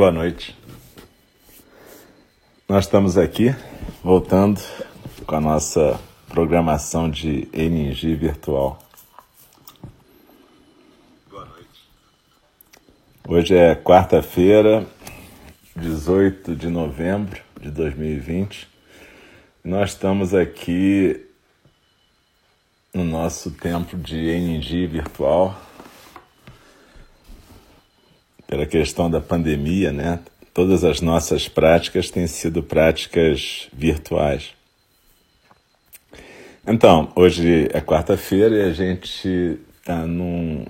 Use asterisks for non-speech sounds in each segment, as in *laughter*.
Boa noite. Nós estamos aqui voltando com a nossa programação de Eningi virtual. Boa noite. Hoje é quarta-feira, 18 de novembro de 2020. Nós estamos aqui no nosso templo de Eningi virtual pela questão da pandemia, né? Todas as nossas práticas têm sido práticas virtuais. Então, hoje é quarta-feira e a gente está num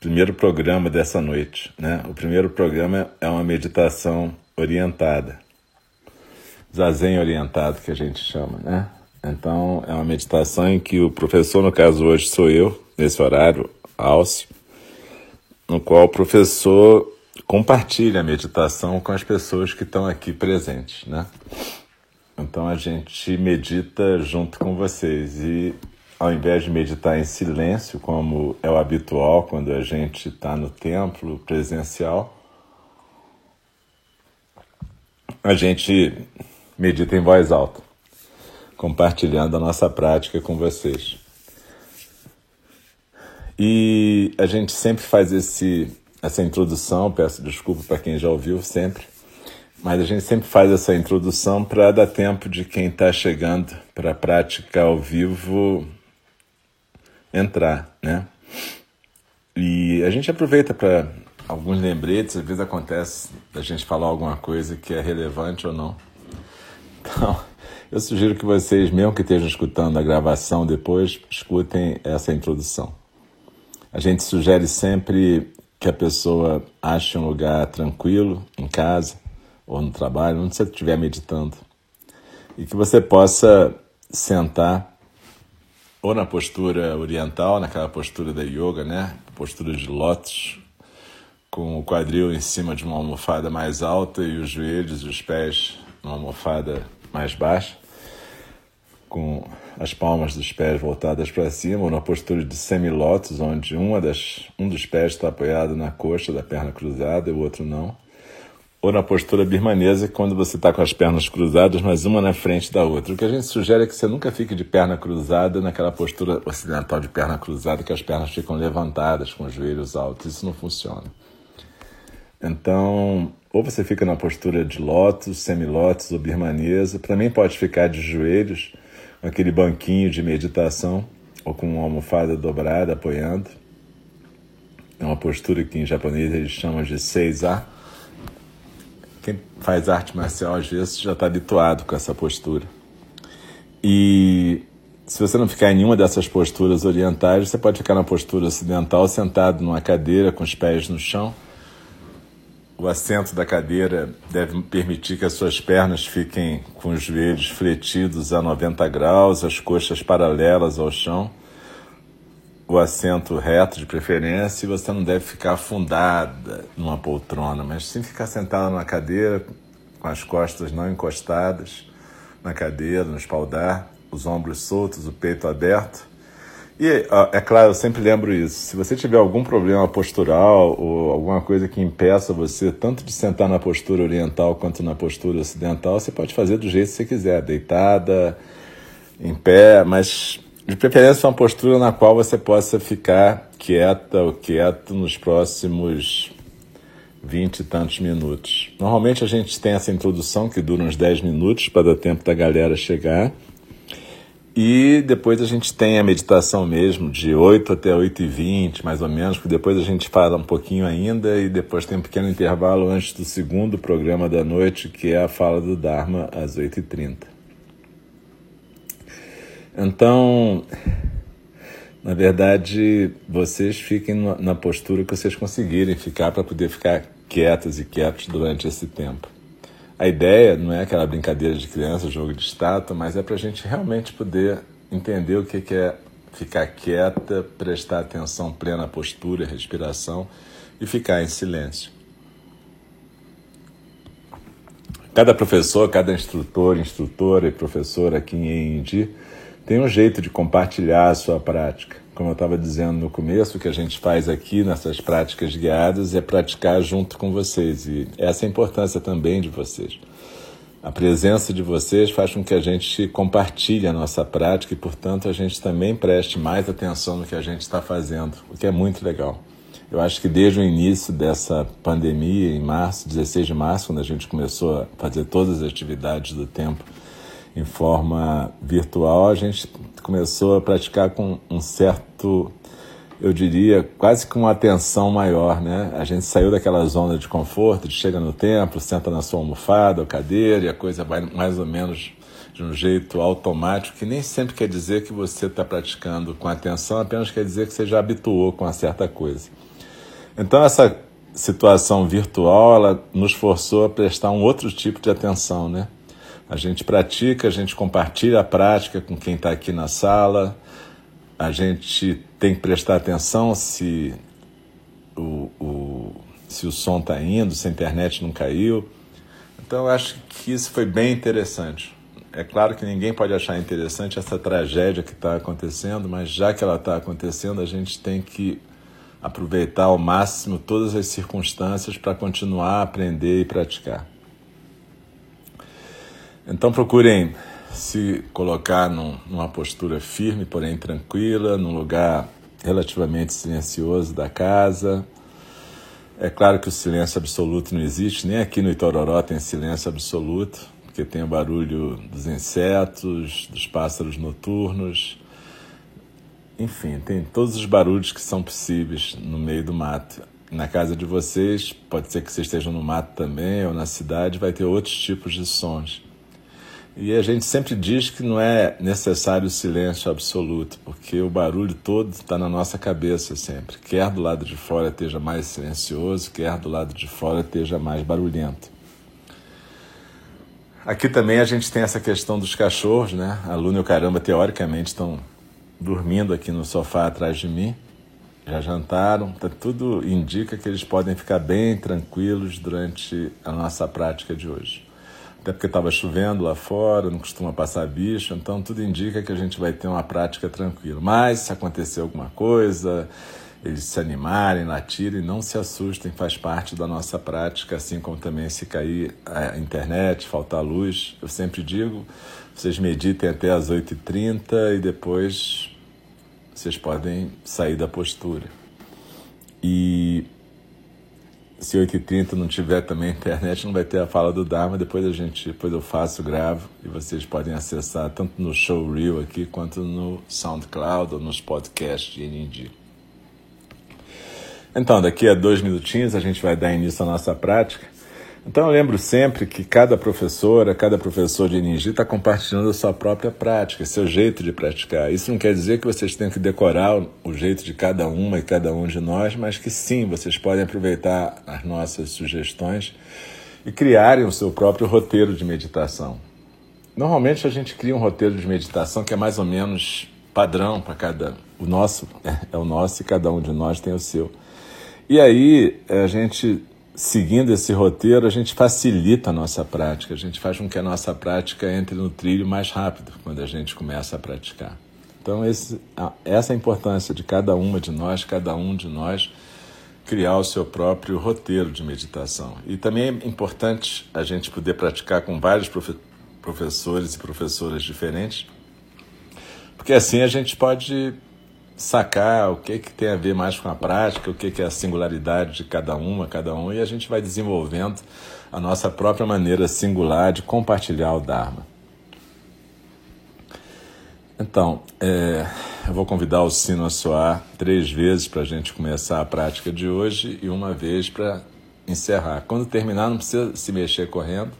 primeiro programa dessa noite, né? O primeiro programa é uma meditação orientada, zazen orientado que a gente chama, né? Então, é uma meditação em que o professor, no caso hoje sou eu, nesse horário, Alcio, no qual o professor compartilha a meditação com as pessoas que estão aqui presentes, né? Então a gente medita junto com vocês e ao invés de meditar em silêncio, como é o habitual quando a gente está no templo presencial, a gente medita em voz alta, compartilhando a nossa prática com vocês. E a gente sempre faz esse, essa introdução, peço desculpa para quem já ouviu sempre, mas a gente sempre faz essa introdução para dar tempo de quem está chegando para a prática ao vivo entrar, né? E a gente aproveita para alguns lembretes, às vezes acontece da gente falar alguma coisa que é relevante ou não. Então, eu sugiro que vocês, mesmo que estejam escutando a gravação depois, escutem essa introdução. A gente sugere sempre que a pessoa ache um lugar tranquilo, em casa ou no trabalho, onde você estiver meditando, e que você possa sentar ou na postura oriental, naquela postura da yoga, né? Postura de lótus, com o quadril em cima de uma almofada mais alta e os joelhos e os pés numa almofada mais baixa, com as palmas dos pés voltadas para cima, ou na postura de semilótus, onde uma das, um dos pés está apoiado na coxa da perna cruzada e o outro não. Ou na postura birmanesa, quando você está com as pernas cruzadas, mas uma na frente da outra. O que a gente sugere é que você nunca fique de perna cruzada naquela postura ocidental de perna cruzada, que as pernas ficam levantadas com os joelhos altos. Isso não funciona. Então, ou você fica na postura de lótus, semilótus ou birmanesa. Também pode ficar de joelhos aquele banquinho de meditação ou com uma almofada dobrada apoiando. É uma postura que em japonês eles chamam de seiza. Quem faz arte marcial às vezes já está habituado com essa postura. E se você não ficar em nenhuma dessas posturas orientais, você pode ficar na postura ocidental, sentado numa cadeira com os pés no chão o assento da cadeira deve permitir que as suas pernas fiquem com os joelhos fletidos a 90 graus, as coxas paralelas ao chão. O assento reto de preferência, e você não deve ficar afundada numa poltrona, mas sim ficar sentada numa cadeira com as costas não encostadas na cadeira, no espaldar, os ombros soltos, o peito aberto e, é claro, eu sempre lembro isso. Se você tiver algum problema postural ou alguma coisa que impeça você tanto de sentar na postura oriental quanto na postura ocidental, você pode fazer do jeito que você quiser, deitada, em pé, mas de preferência uma postura na qual você possa ficar quieta ou quieto nos próximos vinte e tantos minutos. Normalmente a gente tem essa introdução que dura uns 10 minutos para dar tempo da galera chegar. E depois a gente tem a meditação mesmo, de 8 até 8 e 20, mais ou menos, porque depois a gente fala um pouquinho ainda e depois tem um pequeno intervalo antes do segundo programa da noite, que é a fala do Dharma, às 8 e 30. Então, na verdade, vocês fiquem na postura que vocês conseguirem ficar para poder ficar quietas e quietos durante esse tempo. A ideia não é aquela brincadeira de criança, jogo de estátua, mas é para a gente realmente poder entender o que é ficar quieta, prestar atenção plena à postura, respiração e ficar em silêncio. Cada professor, cada instrutor, instrutora e professora aqui em Indi tem um jeito de compartilhar a sua prática. Como eu estava dizendo no começo, o que a gente faz aqui nessas práticas guiadas é praticar junto com vocês. E essa é a importância também de vocês. A presença de vocês faz com que a gente compartilhe a nossa prática e, portanto, a gente também preste mais atenção no que a gente está fazendo, o que é muito legal. Eu acho que desde o início dessa pandemia, em março, 16 de março, quando a gente começou a fazer todas as atividades do tempo em forma virtual, a gente começou a praticar com um certo eu diria, quase com uma atenção maior, né? A gente saiu daquela zona de conforto, de chega no templo, senta na sua almofada ou cadeira e a coisa vai mais ou menos de um jeito automático, que nem sempre quer dizer que você está praticando com atenção, apenas quer dizer que você já habituou com uma certa coisa. Então, essa situação virtual, ela nos forçou a prestar um outro tipo de atenção, né? A gente pratica, a gente compartilha a prática com quem está aqui na sala, a gente tem que prestar atenção se o, o se o som está indo, se a internet não caiu. Então eu acho que isso foi bem interessante. É claro que ninguém pode achar interessante essa tragédia que está acontecendo, mas já que ela está acontecendo, a gente tem que aproveitar ao máximo todas as circunstâncias para continuar a aprender e praticar. Então procurem se colocar num, numa postura firme, porém tranquila, num lugar relativamente silencioso da casa. É claro que o silêncio absoluto não existe, nem aqui no Itororó tem silêncio absoluto, porque tem o barulho dos insetos, dos pássaros noturnos, enfim, tem todos os barulhos que são possíveis no meio do mato. Na casa de vocês, pode ser que vocês estejam no mato também, ou na cidade, vai ter outros tipos de sons. E a gente sempre diz que não é necessário o silêncio absoluto, porque o barulho todo está na nossa cabeça sempre. Quer do lado de fora esteja mais silencioso, quer do lado de fora esteja mais barulhento. Aqui também a gente tem essa questão dos cachorros, né? A Luna e o Caramba, teoricamente, estão dormindo aqui no sofá atrás de mim. Já jantaram, tá, tudo indica que eles podem ficar bem tranquilos durante a nossa prática de hoje até porque estava chovendo lá fora, não costuma passar bicho, então tudo indica que a gente vai ter uma prática tranquila. Mas se acontecer alguma coisa, eles se animarem, latirem, não se assustem, faz parte da nossa prática, assim como também se cair a internet, faltar luz. Eu sempre digo, vocês meditem até as 8h30 e depois vocês podem sair da postura. E se 8h30 não tiver também internet, não vai ter a fala do Dharma. Depois a gente, depois eu faço, gravo e vocês podem acessar tanto no Showreel aqui quanto no SoundCloud ou nos podcasts de NND. Então, daqui a dois minutinhos a gente vai dar início à nossa prática. Então eu lembro sempre que cada professora, cada professor de energia está compartilhando a sua própria prática, seu jeito de praticar. Isso não quer dizer que vocês tenham que decorar o jeito de cada uma e cada um de nós, mas que sim, vocês podem aproveitar as nossas sugestões e criarem o seu próprio roteiro de meditação. Normalmente a gente cria um roteiro de meditação que é mais ou menos padrão para cada. O nosso *laughs* é, é o nosso e cada um de nós tem o seu. E aí a gente seguindo esse roteiro, a gente facilita a nossa prática, a gente faz com que a nossa prática entre no trilho mais rápido quando a gente começa a praticar. Então, esse, essa é a importância de cada uma de nós, cada um de nós, criar o seu próprio roteiro de meditação. E também é importante a gente poder praticar com vários profe professores e professoras diferentes, porque assim a gente pode sacar o que, que tem a ver mais com a prática, o que, que é a singularidade de cada uma, cada um, e a gente vai desenvolvendo a nossa própria maneira singular de compartilhar o Dharma. Então, é, eu vou convidar o sino a soar três vezes para a gente começar a prática de hoje e uma vez para encerrar. Quando terminar, não precisa se mexer correndo.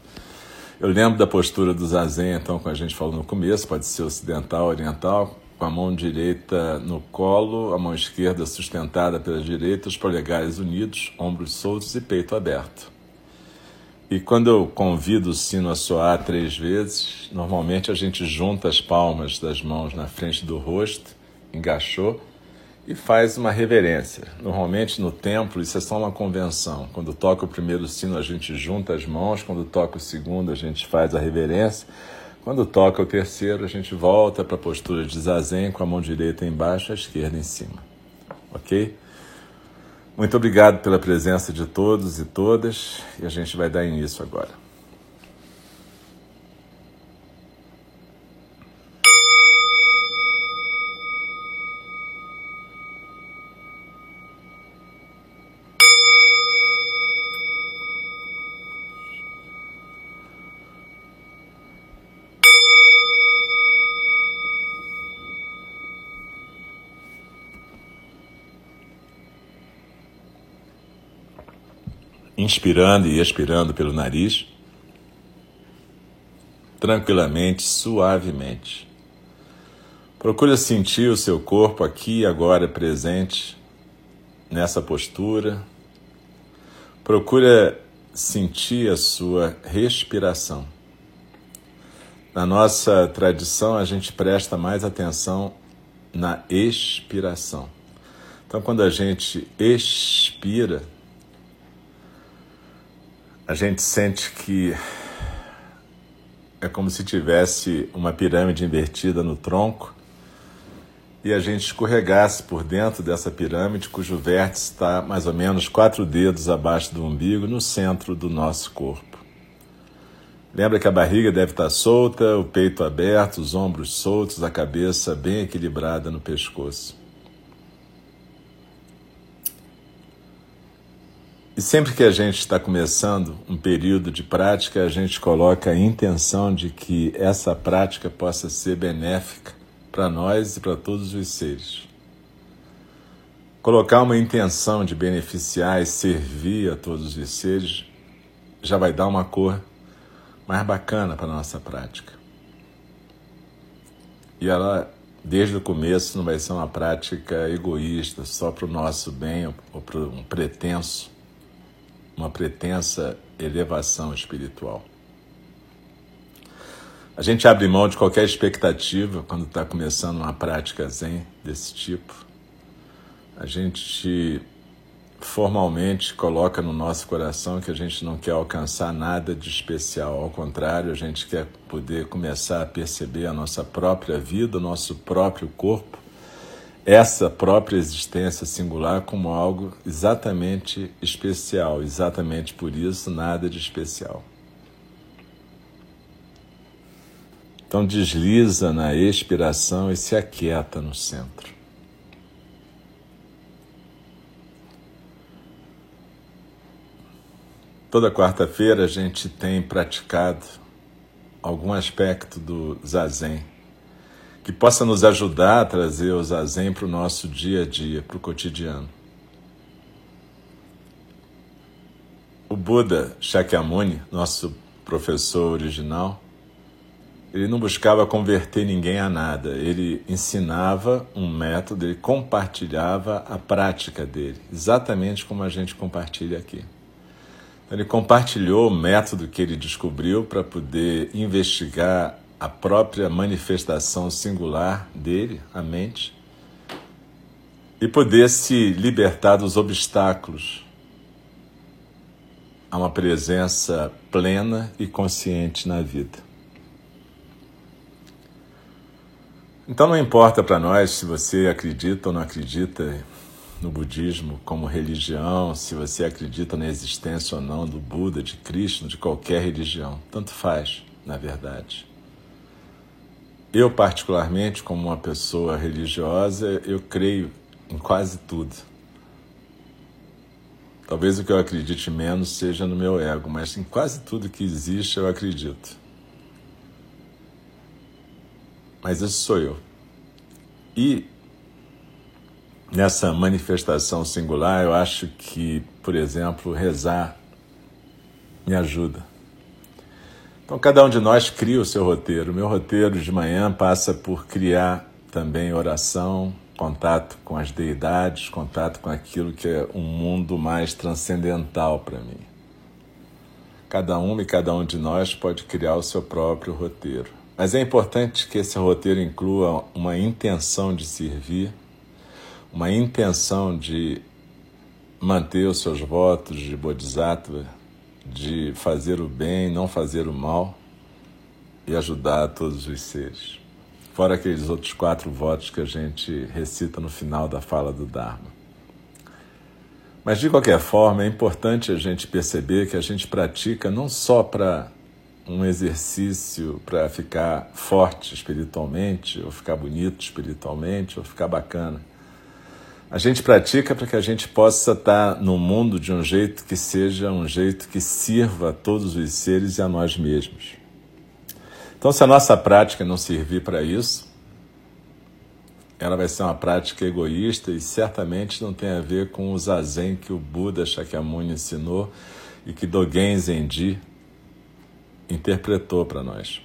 Eu lembro da postura do Zazen, então, como a gente falou no começo, pode ser ocidental, oriental, com a mão direita no colo, a mão esquerda sustentada pela direita, os polegares unidos, ombros soltos e peito aberto. E quando eu convido o sino a soar três vezes, normalmente a gente junta as palmas das mãos na frente do rosto, engaixou, e faz uma reverência. Normalmente no templo isso é só uma convenção. Quando toca o primeiro sino a gente junta as mãos, quando toca o segundo a gente faz a reverência Quando toca o terceiro, a gente volta para a postura de zazen com a mão direita embaixo, a esquerda em cima. Ok? Muito obrigado pela presença de todos e todas e a gente vai dar início agora. Inspirando e expirando pelo nariz, tranquilamente, suavemente. Procure sentir o seu corpo aqui e agora presente nessa postura. Procure sentir a sua respiração. Na nossa tradição, a gente presta mais atenção na expiração. Então, quando a gente expira, a gente sente que é como se tivesse uma pirâmide invertida no tronco e a gente escorregasse por dentro dessa pirâmide, cujo vértice está mais ou menos quatro dedos abaixo do umbigo, no centro do nosso corpo. Lembra que a barriga deve estar solta, o peito aberto, os ombros soltos, a cabeça bem equilibrada no pescoço. E sempre que a gente está começando um período de prática, a gente coloca a intenção de que essa prática possa ser benéfica para nós e para todos os seres. Colocar uma intenção de beneficiar e servir a todos os seres já vai dar uma cor mais bacana para a nossa prática. E ela, desde o começo, não vai ser uma prática egoísta, só para o nosso bem ou para um pretenso uma pretensa elevação espiritual. A gente abre mão de qualquer expectativa quando está começando uma prática zen desse tipo. A gente formalmente coloca no nosso coração que a gente não quer alcançar nada de especial, ao contrário, a gente quer poder começar a perceber a nossa própria vida, o nosso próprio corpo essa própria existência singular como algo exatamente especial, exatamente por isso nada de especial. Então desliza na expiração e se aquieta no centro. Toda quarta-feira a gente tem praticado algum aspecto do zazen que possa nos ajudar a trazer o zazen para o nosso dia a dia, para o cotidiano. O Buda Shakyamuni, nosso professor original, ele não buscava converter ninguém a nada, ele ensinava um método, ele compartilhava a prática dele, exatamente como a gente compartilha aqui. Ele compartilhou o método que ele descobriu para poder investigar a própria manifestação singular dele, a mente, e poder se libertar dos obstáculos a uma presença plena e consciente na vida. Então não importa para nós se você acredita ou não acredita no budismo como religião, se você acredita na existência ou não do Buda, de Cristo, de qualquer religião, tanto faz, na verdade. Eu, particularmente, como uma pessoa religiosa, eu creio em quase tudo. Talvez o que eu acredite menos seja no meu ego, mas em quase tudo que existe eu acredito. Mas isso sou eu. E nessa manifestação singular, eu acho que, por exemplo, rezar me ajuda. Então, cada um de nós cria o seu roteiro. O meu roteiro de manhã passa por criar também oração, contato com as deidades, contato com aquilo que é um mundo mais transcendental para mim. Cada um e cada um de nós pode criar o seu próprio roteiro. Mas é importante que esse roteiro inclua uma intenção de servir, uma intenção de manter os seus votos de Bodhisattva, de fazer o bem, não fazer o mal. e ajudar todos os seres. Fora aqueles outros quatro votos que a gente recita no final da fala do Dharma. Mas de qualquer forma, é importante a gente perceber que a gente pratica não só para um exercício para ficar forte espiritualmente, ou ficar bonito espiritualmente, ou ficar bacana. A gente pratica para que a gente possa estar no mundo de um jeito que seja um jeito que sirva a todos os seres e a nós mesmos. Então, se a nossa prática não servir para isso, ela vai ser uma prática egoísta e certamente não tem a ver com o zazen que o Buda Shakyamuni ensinou e que Dogen Zenji interpretou para nós.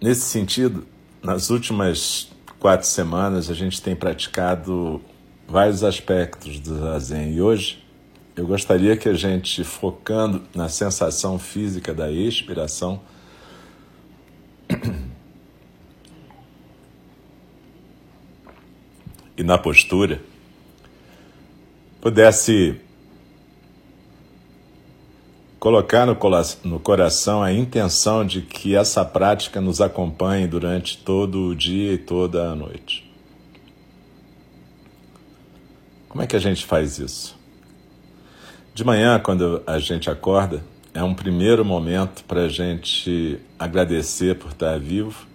Nesse sentido, nas últimas quatro semanas a gente tem praticado vários aspectos do zazen. E hoje eu gostaria que a gente, focando na sensação física da expiração, *clears throat* e na postura, pudesse colocar no coração a intenção de que essa prática nos acompanhe durante todo o dia e toda a noite. Como é que a gente faz isso? De manhã, quando a gente acorda, é um primeiro momento para a gente agradecer por estar vivo,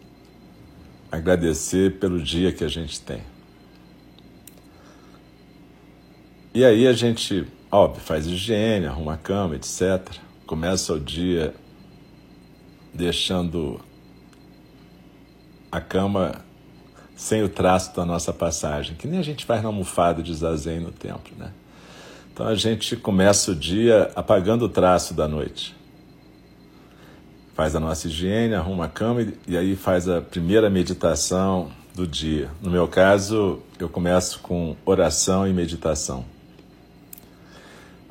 agradecer pelo dia que a gente tem. E aí a gente, óbvio, faz higiene, arruma a cama, etc. Começa o dia deixando a cama sem o traço da nossa passagem, que nem a gente faz na almofada de zazen no templo, né? Então a gente começa o dia apagando o traço da noite. Faz a nossa higiene, arruma a cama e, e aí faz a primeira meditação do dia. No meu caso, eu começo com oração e meditação.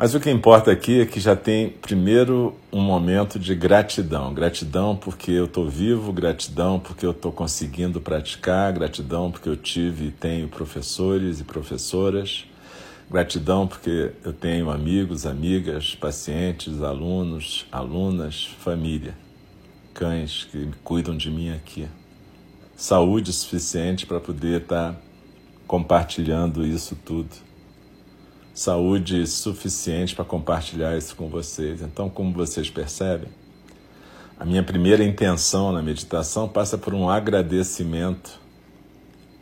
Mas o que importa aqui é que já tem primeiro um momento de gratidão. Gratidão porque eu estou vivo, gratidão porque eu estou conseguindo praticar, gratidão porque eu tive e tenho professores e professoras, gratidão porque eu tenho amigos, amigas, pacientes, alunos, alunas, família, cães que cuidam de mim aqui. Saúde suficiente para poder estar tá compartilhando isso tudo saúde suficiente para compartilhar isso com vocês. Então, como vocês percebem, a minha primeira intenção na meditação passa por um agradecimento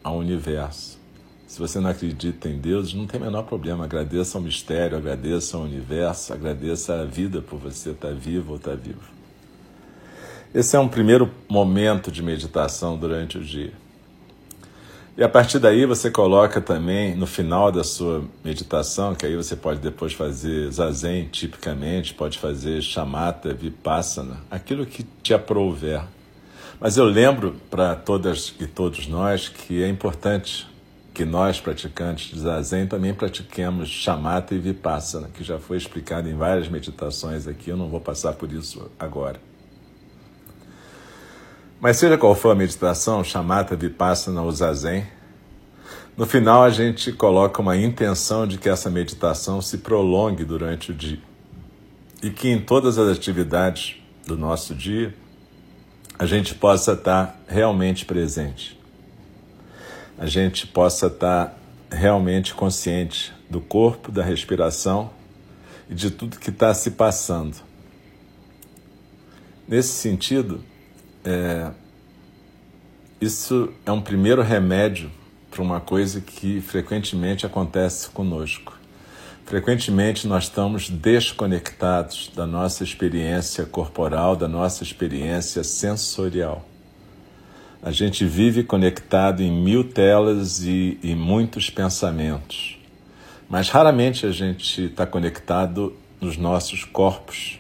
ao universo. Se você não acredita em Deus, não tem o menor problema. Agradeça ao mistério, agradeça ao universo, agradeça a vida por você estar vivo ou estar vivo. Esse é um primeiro momento de meditação durante o dia. E a partir daí você coloca também no final da sua meditação, que aí você pode depois fazer zazen tipicamente, pode fazer chamata, vipassana, aquilo que te aprouver. Mas eu lembro para todas e todos nós que é importante que nós, praticantes de zazen, também pratiquemos chamata e vipassana, que já foi explicado em várias meditações aqui, eu não vou passar por isso agora. Mas seja qual for a meditação, chamata, vipassana ou zazen, no final a gente coloca uma intenção de que essa meditação se prolongue durante o dia e que em todas as atividades do nosso dia a gente possa estar realmente presente. A gente possa estar realmente consciente do corpo, da respiração e de tudo que está se passando. Nesse sentido, é, isso é um primeiro remédio para uma coisa que frequentemente acontece conosco. Frequentemente nós estamos desconectados da nossa experiência corporal, da nossa experiência sensorial. A gente vive conectado em mil telas e, e muitos pensamentos, mas raramente a gente está conectado nos nossos corpos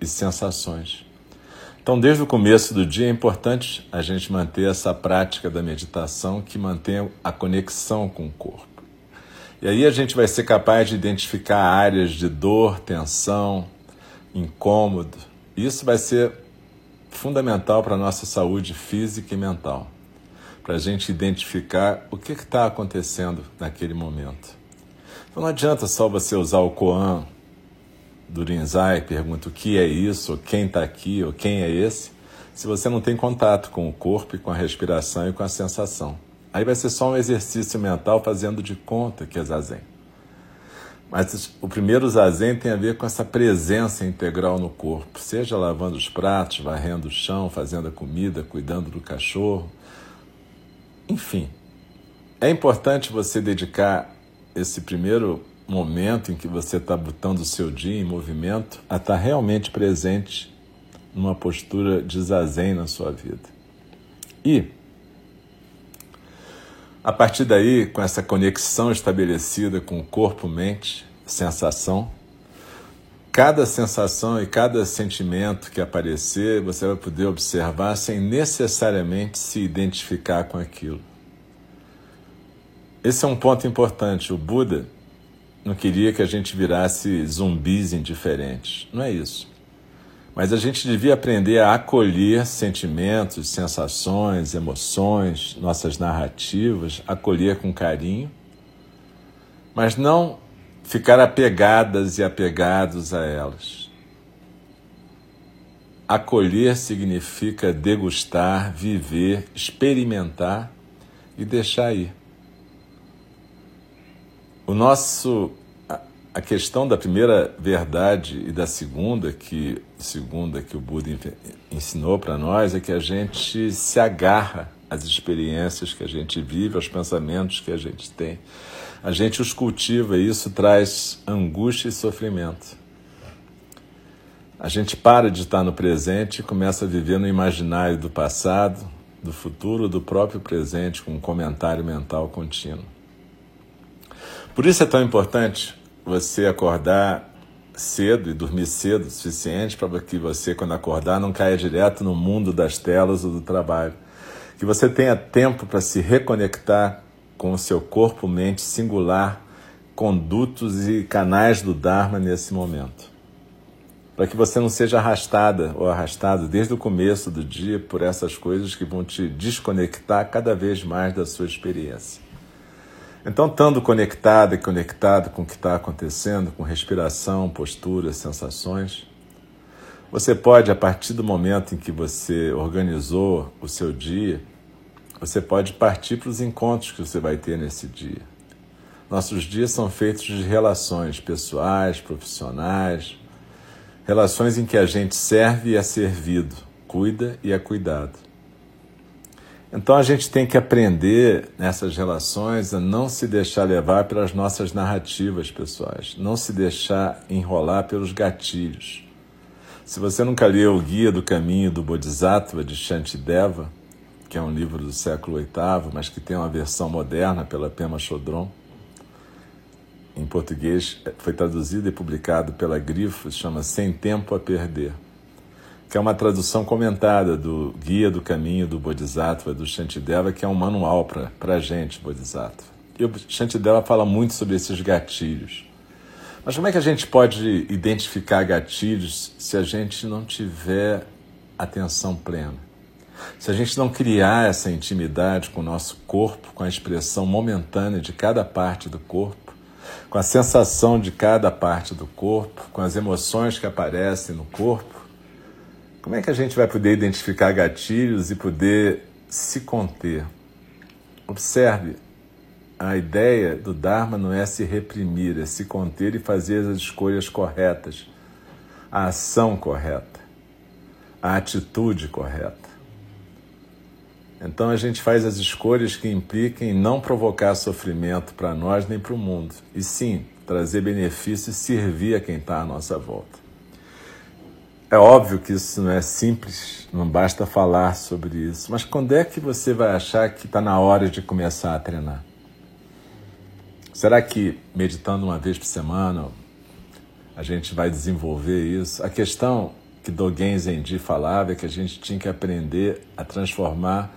e sensações. Então, desde o começo do dia é importante a gente manter essa prática da meditação que mantém a conexão com o corpo. E aí a gente vai ser capaz de identificar áreas de dor, tensão, incômodo. Isso vai ser fundamental para a nossa saúde física e mental, para a gente identificar o que está acontecendo naquele momento. Então não adianta só você usar o Koan do Rinzai pergunta o que é isso, quem está aqui, ou quem é esse, se você não tem contato com o corpo com a respiração e com a sensação. Aí vai ser só um exercício mental fazendo de conta que é zazen. Mas o primeiro zazen tem a ver com essa presença integral no corpo, seja lavando os pratos, varrendo o chão, fazendo a comida, cuidando do cachorro. Enfim, é importante você dedicar esse primeiro momento em que você está botando o seu dia em movimento a estar tá realmente presente numa postura de zazen na sua vida. E, a partir daí, com essa conexão estabelecida com o corpo, mente, sensação, cada sensação e cada sentimento que aparecer, você vai poder observar sem necessariamente se identificar com aquilo. Esse é um ponto importante. O Buda não queria que a gente virasse zumbis indiferentes. Não é isso. Mas a gente devia aprender a acolher sentimentos, sensações, emoções, nossas narrativas, acolher com carinho, mas não ficar apegadas e apegados a elas. Acolher significa degustar, viver, experimentar e deixar ir. O nosso a questão da primeira verdade e da segunda que segunda que o Buda ensinou para nós é que a gente se agarra às experiências que a gente vive, aos pensamentos que a gente tem. A gente os cultiva e isso traz angústia e sofrimento. A gente para de estar no presente e começa a viver no imaginário do passado, do futuro, do próprio presente, com um comentário mental contínuo. Por isso é tão importante você acordar cedo e dormir cedo o suficiente para que você, quando acordar, não caia direto no mundo das telas ou do trabalho. Que você tenha tempo para se reconectar com o seu corpo, mente singular, condutos e canais do Dharma nesse momento. Para que você não seja arrastada ou arrastado desde o começo do dia por essas coisas que vão te desconectar cada vez mais da sua experiência. Então, estando conectado e conectado com o que está acontecendo, com respiração, postura, sensações, você pode, a partir do momento em que você organizou o seu dia, você pode partir para os encontros que você vai ter nesse dia. Nossos dias são feitos de relações pessoais, profissionais, relações em que a gente serve e é servido, cuida e é cuidado. Então a gente tem que aprender nessas relações a não se deixar levar pelas nossas narrativas pessoais, não se deixar enrolar pelos gatilhos. Se você nunca leu o Guia do Caminho do Bodhisattva de Shantideva, que é um livro do século VIII, mas que tem uma versão moderna pela Pema Chodron, em português foi traduzido e publicado pela Grifo, chama Sem Tempo a Perder que é uma tradução comentada do Guia do Caminho do Bodhisattva, do Shantideva, que é um manual para a gente, Bodhisattva. E o Shantideva fala muito sobre esses gatilhos. Mas como é que a gente pode identificar gatilhos se a gente não tiver atenção plena? Se a gente não criar essa intimidade com o nosso corpo, com a expressão momentânea de cada parte do corpo, com a sensação de cada parte do corpo, com as emoções que aparecem no corpo, como é que a gente vai poder identificar gatilhos e poder se conter? Observe, a ideia do Dharma não é se reprimir, é se conter e fazer as escolhas corretas, a ação correta, a atitude correta. Então a gente faz as escolhas que impliquem não provocar sofrimento para nós nem para o mundo, e sim trazer benefício e servir a quem está à nossa volta. É óbvio que isso não é simples, não basta falar sobre isso, mas quando é que você vai achar que está na hora de começar a treinar? Será que meditando uma vez por semana a gente vai desenvolver isso? A questão que Dogen Zenji falava é que a gente tinha que aprender a transformar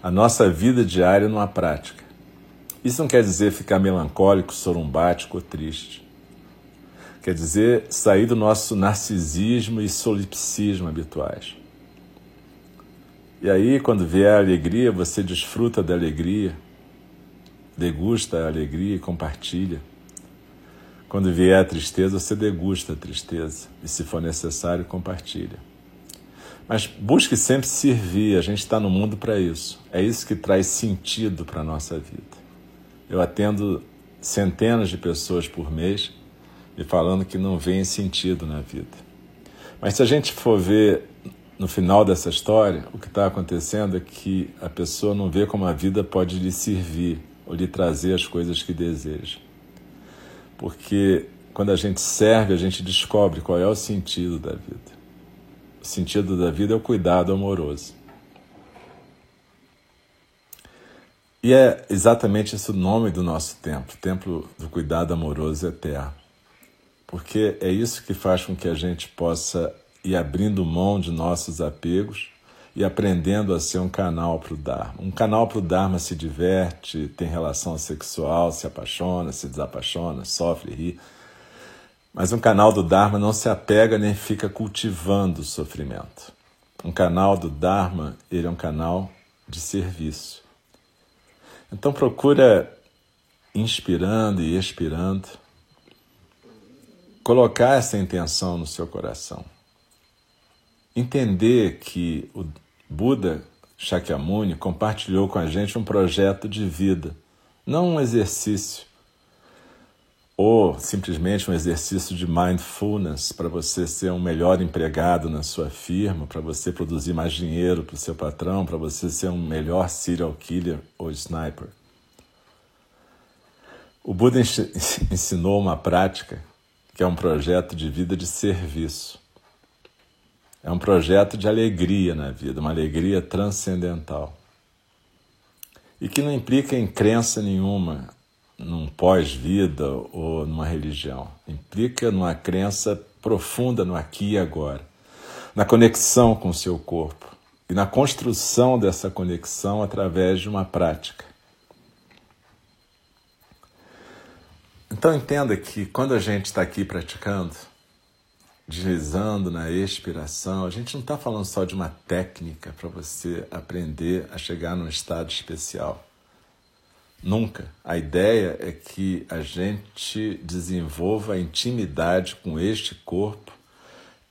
a nossa vida diária numa prática. Isso não quer dizer ficar melancólico, sorumbático ou triste. Quer dizer, sair do nosso narcisismo e solipsismo habituais. E aí, quando vier a alegria, você desfruta da alegria, degusta a alegria e compartilha. Quando vier a tristeza, você degusta a tristeza e, se for necessário, compartilha. Mas busque sempre servir, a gente está no mundo para isso. É isso que traz sentido para a nossa vida. Eu atendo centenas de pessoas por mês e falando que não vêem sentido na vida. Mas se a gente for ver no final dessa história, o que está acontecendo é que a pessoa não vê como a vida pode lhe servir ou lhe trazer as coisas que deseja. Porque quando a gente serve, a gente descobre qual é o sentido da vida. O sentido da vida é o cuidado amoroso. E é exatamente esse o nome do nosso templo, Templo do Cuidado Amoroso Eterno. Porque é isso que faz com que a gente possa ir abrindo mão de nossos apegos e aprendendo a ser um canal para o Dharma. Um canal para o Dharma se diverte, tem relação sexual, se apaixona, se desapaixona, sofre, ri. Mas um canal do Dharma não se apega nem fica cultivando o sofrimento. Um canal do Dharma, ele é um canal de serviço. Então procura inspirando e expirando colocar essa intenção no seu coração. Entender que o Buda Shakyamuni compartilhou com a gente um projeto de vida, não um exercício ou simplesmente um exercício de mindfulness para você ser um melhor empregado na sua firma, para você produzir mais dinheiro para o seu patrão, para você ser um melhor serial killer ou sniper. O Buda *laughs* ensinou uma prática que é um projeto de vida de serviço. É um projeto de alegria na vida, uma alegria transcendental. E que não implica em crença nenhuma, num pós-vida ou numa religião. Implica numa crença profunda no aqui e agora, na conexão com o seu corpo e na construção dessa conexão através de uma prática. Então entenda que quando a gente está aqui praticando, deslizando na expiração, a gente não está falando só de uma técnica para você aprender a chegar num estado especial. Nunca. A ideia é que a gente desenvolva intimidade com este corpo,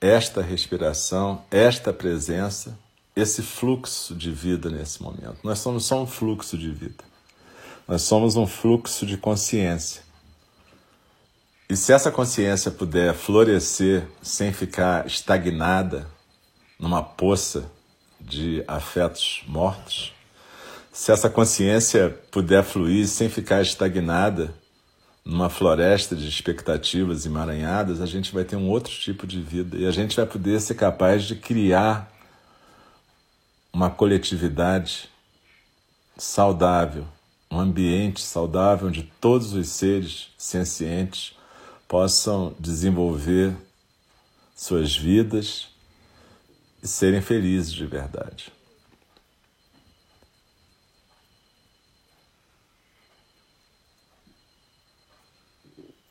esta respiração, esta presença, esse fluxo de vida nesse momento. Nós somos só um fluxo de vida. Nós somos um fluxo de consciência. E se essa consciência puder florescer sem ficar estagnada numa poça de afetos mortos, se essa consciência puder fluir sem ficar estagnada numa floresta de expectativas emaranhadas, a gente vai ter um outro tipo de vida. E a gente vai poder ser capaz de criar uma coletividade saudável, um ambiente saudável onde todos os seres sencientes possam desenvolver suas vidas e serem felizes de verdade.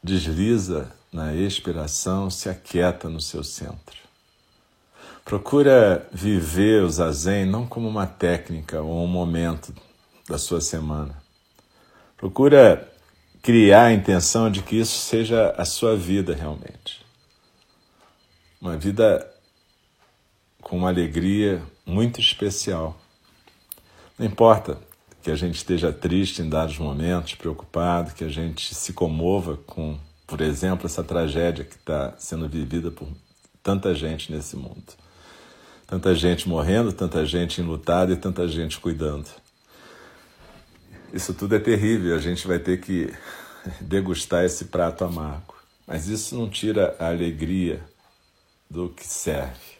desliza na expiração, se aquieta no seu centro. Procura viver o zazen não como uma técnica ou um momento da sua semana. Procura criar a intenção de que isso seja a sua vida realmente. Uma vida com uma alegria muito especial. Não importa que a gente esteja triste em dados momentos, preocupado, que a gente se comova com, por exemplo, essa tragédia que está sendo vivida por tanta gente nesse mundo. Tanta gente morrendo, tanta gente enlutada e tanta gente cuidando. Isso tudo é terrível, a gente vai ter que *laughs* degustar esse prato amargo. Mas isso não tira a alegria do que serve.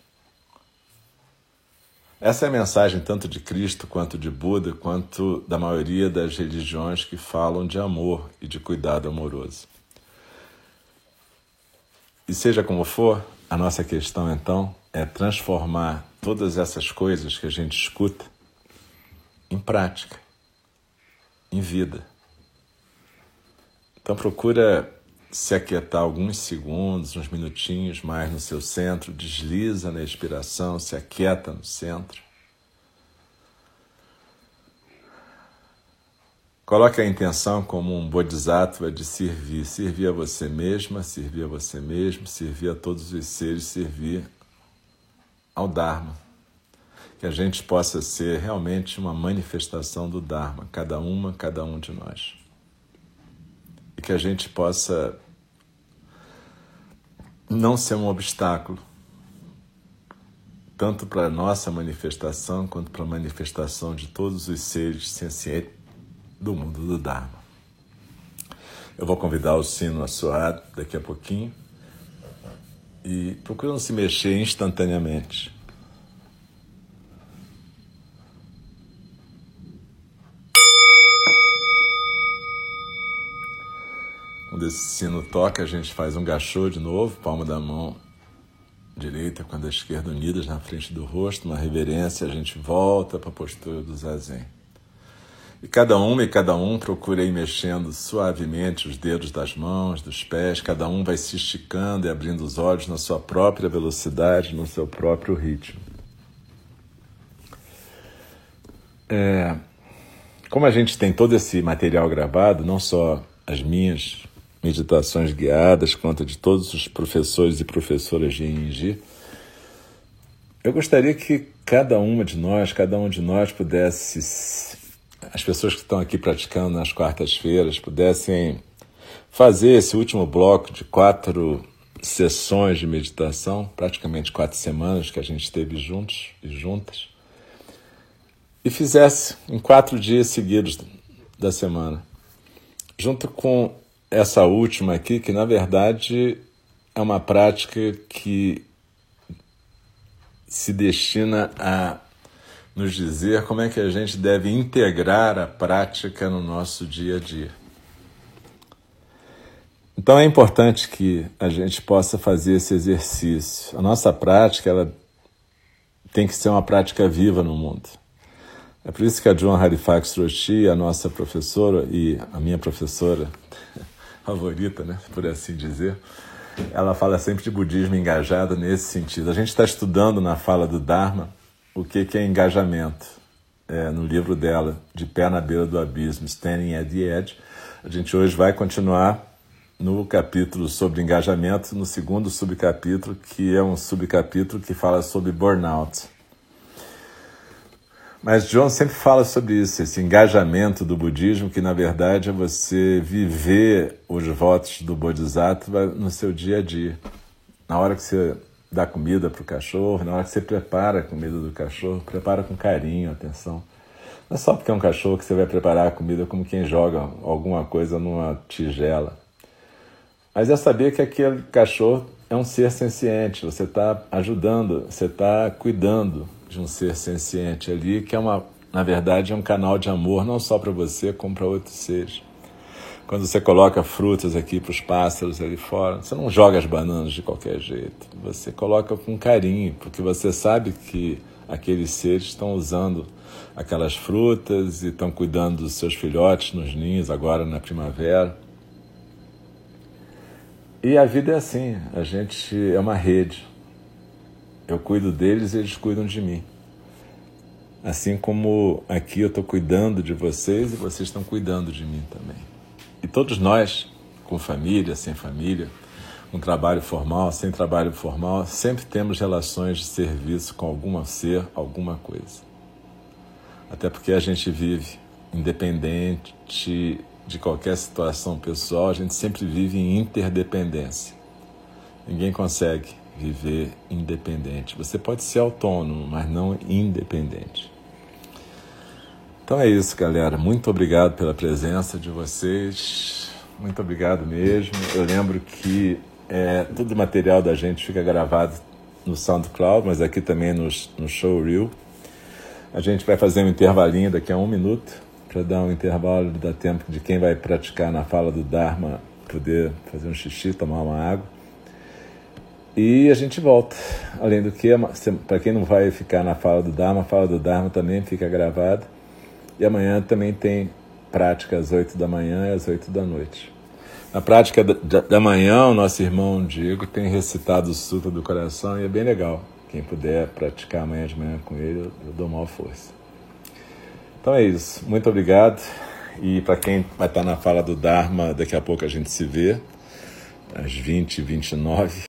Essa é a mensagem tanto de Cristo quanto de Buda, quanto da maioria das religiões que falam de amor e de cuidado amoroso. E seja como for, a nossa questão então é transformar todas essas coisas que a gente escuta em prática, em vida. Então procura se aquietar alguns segundos, uns minutinhos mais no seu centro, desliza na expiração, se aquieta no centro. Coloque a intenção como um bodhisattva de servir, servir a você mesma, servir a você mesmo, servir a todos os seres, servir ao Dharma. Que a gente possa ser realmente uma manifestação do Dharma, cada uma, cada um de nós. E que a gente possa não ser um obstáculo, tanto para a nossa manifestação quanto para a manifestação de todos os seres sencientes do mundo do Dharma. Eu vou convidar o sino a soar daqui a pouquinho e procuram se mexer instantaneamente. Quando esse sino toca, a gente faz um gachô de novo, palma da mão direita com a esquerda unidas na frente do rosto, uma reverência, a gente volta para a postura do zazen. E cada uma e cada um procura ir mexendo suavemente os dedos das mãos, dos pés, cada um vai se esticando e abrindo os olhos na sua própria velocidade, no seu próprio ritmo. É, como a gente tem todo esse material gravado, não só as minhas meditações guiadas, quanto de todos os professores e professoras de ING, eu gostaria que cada uma de nós, cada um de nós pudesse as pessoas que estão aqui praticando nas quartas-feiras pudessem fazer esse último bloco de quatro sessões de meditação, praticamente quatro semanas que a gente esteve juntos e juntas, e fizesse em quatro dias seguidos da semana, junto com essa última aqui, que na verdade é uma prática que se destina a nos dizer como é que a gente deve integrar a prática no nosso dia a dia. Então é importante que a gente possa fazer esse exercício. A nossa prática ela tem que ser uma prática viva no mundo. É por isso que a John Halifax Roshi, a nossa professora e a minha professora favorita, né, por assim dizer, ela fala sempre de budismo engajado nesse sentido. A gente está estudando na fala do Dharma o que, que é engajamento. É, no livro dela, De Pé na Beira do Abismo, Standing at the Edge. A gente hoje vai continuar no capítulo sobre engajamento, no segundo subcapítulo, que é um subcapítulo que fala sobre burnout. Mas John sempre fala sobre isso, esse engajamento do budismo, que na verdade é você viver os votos do Bodhisattva no seu dia a dia. Na hora que você dá comida para o cachorro, na hora que você prepara a comida do cachorro, prepara com carinho, atenção. Não é só porque é um cachorro que você vai preparar a comida como quem joga alguma coisa numa tigela. Mas é saber que aquele cachorro é um ser senciente, você está ajudando, você está cuidando de um ser senciente ali, que é uma, na verdade, é um canal de amor não só para você, como para outros seres. Quando você coloca frutas aqui para os pássaros ali fora, você não joga as bananas de qualquer jeito. Você coloca com carinho, porque você sabe que aqueles seres estão usando aquelas frutas e estão cuidando dos seus filhotes nos ninhos agora na primavera. E a vida é assim, a gente é uma rede. Eu cuido deles e eles cuidam de mim. Assim como aqui eu estou cuidando de vocês e vocês estão cuidando de mim também. E todos nós, com família, sem família, com trabalho formal, sem trabalho formal, sempre temos relações de serviço com algum ser, alguma coisa. Até porque a gente vive independente de qualquer situação pessoal, a gente sempre vive em interdependência. Ninguém consegue viver independente. Você pode ser autônomo, mas não independente. Então é isso, galera. Muito obrigado pela presença de vocês. Muito obrigado mesmo. Eu lembro que é, todo o material da gente fica gravado no SoundCloud, mas aqui também no, no Showreel. A gente vai fazer um intervalinho daqui a um minuto para dar um intervalo, dar tempo de quem vai praticar na fala do Dharma poder fazer um xixi, tomar uma água. E a gente volta. Além do que, para quem não vai ficar na fala do Dharma, a fala do Dharma também fica gravada e amanhã também tem prática às 8 da manhã e às 8 da noite. Na prática da manhã, o nosso irmão Diego tem recitado o Sutra do Coração e é bem legal. Quem puder praticar amanhã de manhã com ele, eu dou maior força. Então é isso. Muito obrigado E para quem vai estar na fala do Dharma, daqui a pouco a gente se vê, às 20 h 29